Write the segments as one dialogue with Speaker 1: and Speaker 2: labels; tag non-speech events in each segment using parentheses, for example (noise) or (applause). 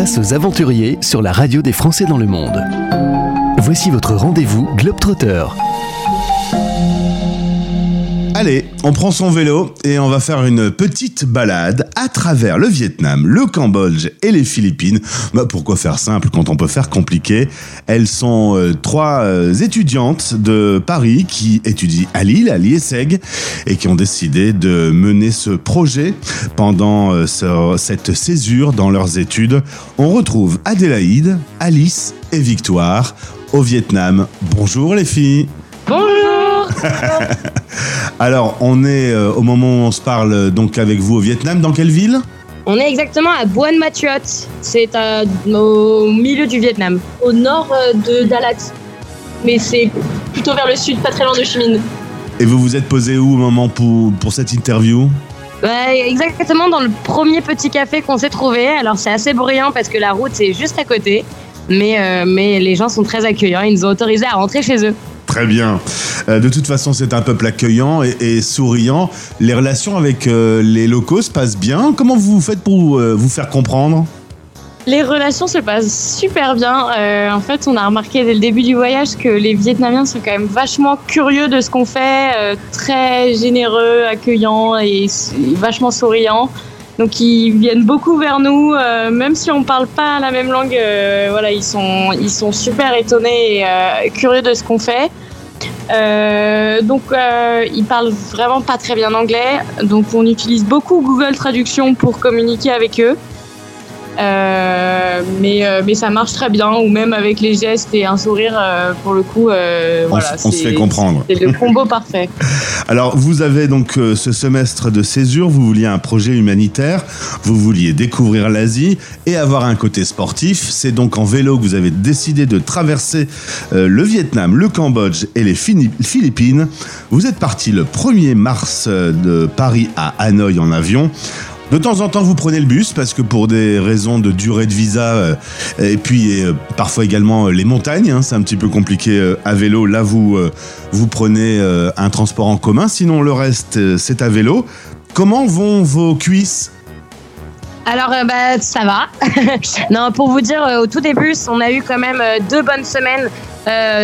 Speaker 1: Aux aventuriers sur la radio des Français dans le monde. Voici votre rendez-vous Globetrotter.
Speaker 2: Allez, on prend son vélo et on va faire une petite balade à travers le Vietnam, le Cambodge et les Philippines. Bah, pourquoi faire simple quand on peut faire compliqué? Elles sont euh, trois euh, étudiantes de Paris qui étudient à Lille, à l'IESEG, et qui ont décidé de mener ce projet pendant euh, ce- cette césure dans leurs études. On retrouve Adélaïde, Alice et Victoire au Vietnam. Bonjour les filles
Speaker 3: Bonjour (laughs) (laughs)
Speaker 2: Alors, on est euh, au moment où on se parle euh, donc avec vous au Vietnam. Dans quelle ville?
Speaker 3: On est exactement à Buon Matuot. C'est au milieu du Vietnam.
Speaker 4: au nord euh, de Dalat. Mais c'est plutôt vers le sud, pas très loin de Chi Minh.
Speaker 2: Et vous vous êtes posé où au moment pour, pour cette interview?
Speaker 3: Ouais, exactement dans le premier petit café qu'on s'est trouvé. Alors c'est assez bruyant parce que la route est juste à côté. Mais, euh, mais les gens sont très accueillants. Ils nous ont autorisé à rentrer chez eux.
Speaker 2: Très bien. Euh, de toute façon, c'est un peuple accueillant et, souriant. Les relations avec euh, les locaux se passent bien. Comment vous faites pour euh, vous faire comprendre?
Speaker 4: Les relations se passent super bien. En fait, on a remarqué dès le début du voyage que les Vietnamiens sont quand même vachement curieux de ce qu'on fait, très généreux, accueillants et vachement souriants. Donc ils viennent beaucoup vers nous, euh, même si on parle pas la même langue. euh, voilà, ils sont ils sont super étonnés et euh, curieux de ce qu'on fait. Euh, donc euh, ils parlent vraiment pas très bien anglais, donc on utilise beaucoup Google Traduction pour communiquer avec eux. Euh, mais, mais ça marche très bien, ou même avec les gestes et un sourire, pour le coup,
Speaker 2: On,
Speaker 4: voilà,
Speaker 2: s- on se fait comprendre.
Speaker 4: C'est le combo parfait. (laughs)
Speaker 2: Alors, vous avez donc euh, ce semestre de césure, vous vouliez un projet humanitaire, vous vouliez découvrir l'Asie et avoir un côté sportif. C'est donc en vélo que vous avez décidé de traverser euh, le Vietnam, le Cambodge et les Philippines. Vous êtes parti le 1er mars euh, de Paris à Hanoï en avion. De temps en temps, vous prenez le bus parce que pour des raisons de durée de visa euh, et puis euh, parfois également euh, les montagnes, hein, c'est un petit peu compliqué à vélo. Là, vous vous prenez un transport en commun. Sinon, le reste, c'est à vélo. Comment vont vos cuisses?
Speaker 3: Alors, bah, ça va. (laughs) non, pour vous dire, au tout début, on a eu quand même deux bonnes semaines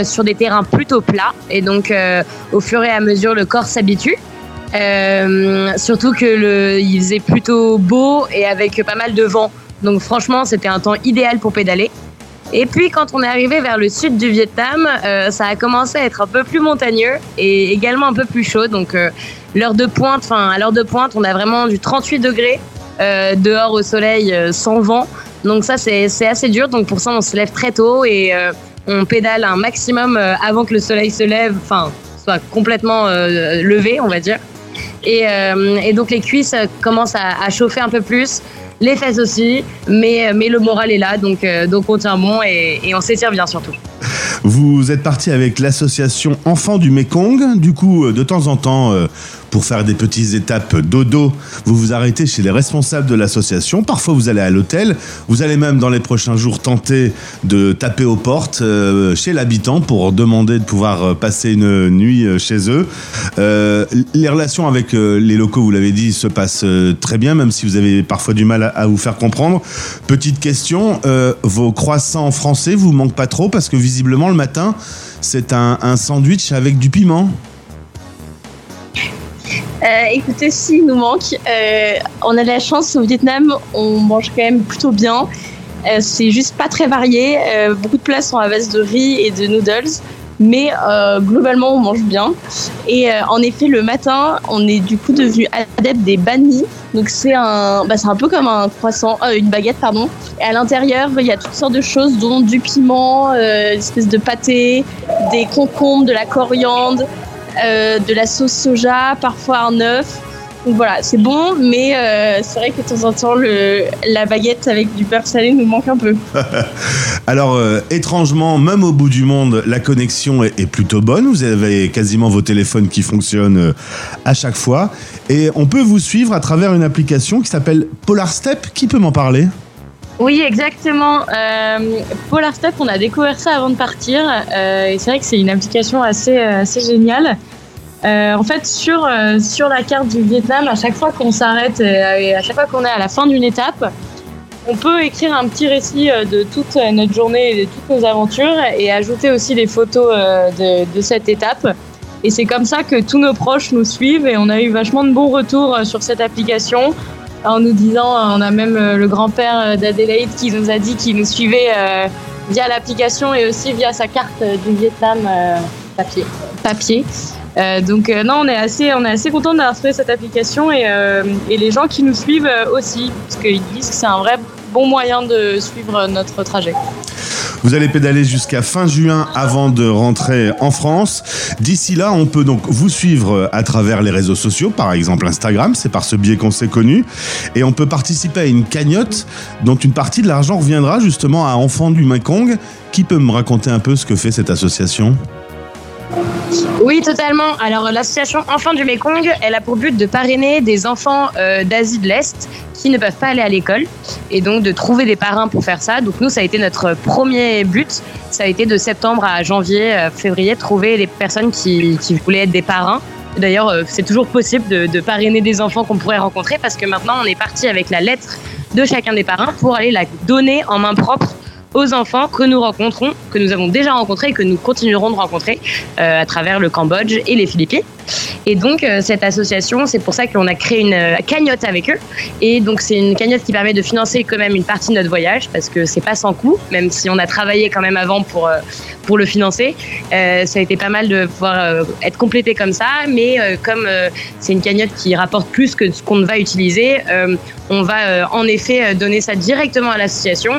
Speaker 3: sur des terrains plutôt plats. Et donc, au fur et à mesure, le corps s'habitue. Euh, surtout que il faisait plutôt beau et avec pas mal de vent. Donc, franchement, c'était un temps idéal pour pédaler. Et puis, quand on est arrivé vers le sud du Vietnam, euh, ça a commencé à être un peu plus montagneux et également un peu plus chaud. Donc, euh, l'heure de pointe, enfin, à l'heure de pointe, on a vraiment du 38 degrés dehors au soleil sans vent. Donc ça, c'est assez dur. Donc pour ça, on se lève très tôt et on pédale un maximum avant que le soleil se lève, enfin, soit complètement levé, on va dire. Et, euh, et donc les cuisses euh, commencent à, chauffer un peu plus, les fesses aussi, mais, mais le moral est là, donc, euh, donc on tient bon et, et on s'étire bien surtout.
Speaker 2: Vous êtes parti avec l'association Enfants du Mekong. Du coup, euh, de temps en temps, euh, pour faire des petites étapes dodo, vous vous arrêtez chez les responsables de l'association. Parfois, vous allez à l'hôtel. Vous allez même, dans les prochains jours, tenter de taper aux portes euh, chez l'habitant pour demander de pouvoir euh, passer une nuit euh, chez eux. Les relations avec les locaux, vous l'avez dit, se passent très bien, même si vous avez parfois du mal à, vous faire comprendre. Petite question, vos croissants français vous manquent pas trop parce que visiblement le matin, c'est un sandwich avec du piment.
Speaker 4: Euh, écoutez, si, il nous manque. Euh, on a de la chance au Vietnam, on mange quand même plutôt bien. Euh, c'est juste pas très varié. Beaucoup de plats sont à base de riz et de noodles. Mais globalement, on mange bien. Et en effet, le matin, on est du coup devenu adepte des banh mi. Donc c'est un, bah, c'est un peu comme un croissant, une baguette, pardon. Et à l'intérieur, il y a toutes sortes de choses, dont du piment, une espèce de pâté, des concombres, de la coriandre, de la sauce soja, parfois un œuf. Donc voilà, c'est bon, mais euh, c'est vrai que de temps en temps, le, la baguette avec du beurre salé nous manque un peu. (laughs)
Speaker 2: Alors, euh, étrangement, même au bout du monde, la connexion est, plutôt bonne. Vous avez quasiment vos téléphones qui fonctionnent euh, à chaque fois. Et on peut vous suivre à travers une application qui s'appelle Polar Step. Qui peut m'en parler?
Speaker 4: Oui, exactement. Euh, Polar on a découvert ça avant de partir. euh, et c'est vrai que c'est une application assez, euh, assez géniale. Euh, en fait, sur, sur la carte du Vietnam, à chaque fois qu'on s'arrête et à chaque fois qu'on est à la fin d'une étape, on peut écrire un petit récit de toute notre journée et de toutes nos aventures et ajouter aussi des photos de, de cette étape. Et c'est comme ça que tous nos proches nous suivent et on a eu vachement de bons retours sur cette application en nous disant, on a même le grand-père d'Adélaïde qui nous a dit qu'il nous suivait via l'application et aussi via sa carte du Vietnam papier. papier. Euh, donc euh, non, on est assez, on est assez content d'avoir trouvé cette application et, euh, et, les gens qui nous suivent aussi, parce qu'ils disent que c'est un vrai bon moyen de suivre notre trajet.
Speaker 2: Vous allez pédaler jusqu'à fin juin avant de rentrer en France. D'ici là, on peut donc vous suivre à travers les réseaux sociaux, par exemple Instagram, c'est par ce biais qu'on s'est connu. Et on peut participer à une cagnotte dont une partie de l'argent reviendra justement à Enfants du Mekong. Qui peut me raconter un peu ce que fait cette association?
Speaker 3: Oui, totalement. Alors, l'association Enfants du Mekong, elle a pour but de parrainer des enfants euh, d'Asie de l'Est qui ne peuvent pas aller à l'école et donc de trouver des parrains pour faire ça. Donc, nous, ça a été notre premier but. Ça a été de septembre à janvier, euh, février, trouver des personnes qui, voulaient être des parrains. D'ailleurs, euh, c'est toujours possible de, de parrainer des enfants qu'on pourrait rencontrer parce que maintenant, on est parti avec la lettre de chacun des parrains pour aller la donner en main propre aux enfants que nous rencontrons, que nous avons déjà rencontrés et que nous continuerons de rencontrer euh, à travers le Cambodge et les Philippines. Et donc, euh, cette association, c'est pour ça qu'on a créé une euh, cagnotte avec eux. Et donc, c'est une cagnotte qui permet de financer quand même une partie de notre voyage parce que c'est pas sans coût, même si on a travaillé quand même avant pour, pour le financer. ça a été pas mal de pouvoir être complété comme ça. Mais comme c'est une cagnotte qui rapporte plus que ce qu'on va utiliser, on va en effet donner ça directement à l'association.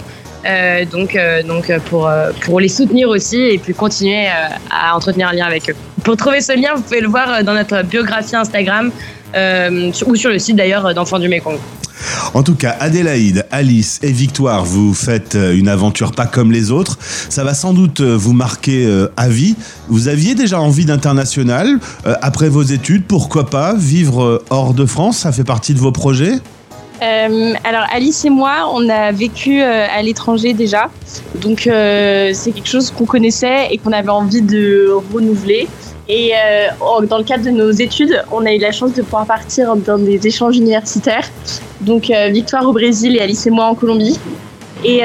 Speaker 3: Euh, donc, euh, donc euh, pour, pour les soutenir aussi et puis continuer à entretenir un lien avec eux. Pour trouver ce lien, vous pouvez le voir dans notre biographie Instagram ou sur le site d'ailleurs d'Enfants du Mékong.
Speaker 2: En tout cas, Adélaïde, Alice et Victoire, vous faites une aventure pas comme les autres. Ça va sans doute vous marquer à vie. Vous aviez déjà envie d'international. Après vos études, pourquoi pas vivre hors de France? Ça fait partie de vos projets?
Speaker 4: Euh, alors Alice et moi, on a vécu euh, à l'étranger déjà, donc euh, c'est quelque chose qu'on connaissait et qu'on avait envie de renouveler. Et dans le cadre de nos études, on a eu la chance de pouvoir partir dans des échanges universitaires. Donc Victoire au Brésil et Alice et moi en Colombie. Et,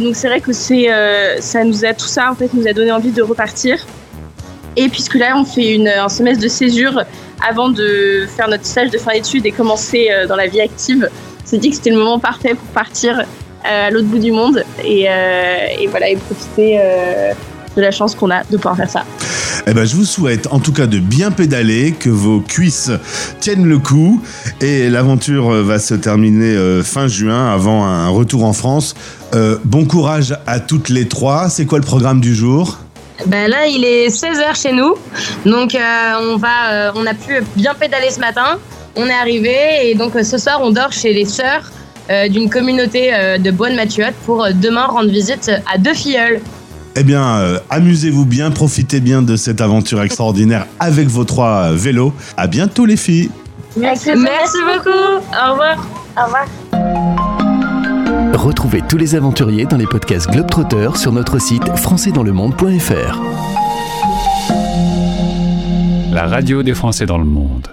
Speaker 4: donc c'est vrai que ça nous a tout ça en fait nous a donné envie de repartir. Et puisque là on fait un semestre de césure avant de faire notre stage de fin d'études et commencer euh, dans la vie active, on s'est dit que c'était le moment parfait pour partir euh, à l'autre bout du monde et, euh, voilà et profiter de la chance qu'on a de pouvoir faire ça.
Speaker 2: Eh ben, je vous souhaite en tout cas de bien pédaler, que vos cuisses tiennent le coup et l'aventure va se terminer fin juin avant un retour en France. bon courage à toutes les trois. C'est quoi le programme du jour?
Speaker 3: Ben là, il est 16h chez nous. Donc, euh, on, va, euh, on a pu bien pédaler ce matin. On est arrivé et donc ce soir, on dort chez les sœurs euh, d'une communauté de bonne Mathieuette pour demain rendre visite à deux filleuls.
Speaker 2: Eh bien, amusez-vous bien, profitez bien de cette aventure extraordinaire avec vos trois vélos. À bientôt, les filles.
Speaker 3: Merci, Merci beaucoup. Au revoir.
Speaker 4: Au revoir.
Speaker 1: Retrouvez tous les aventuriers dans les podcasts Globetrotter sur notre site françaisdanslemonde.fr.
Speaker 5: La radio des Français dans le monde.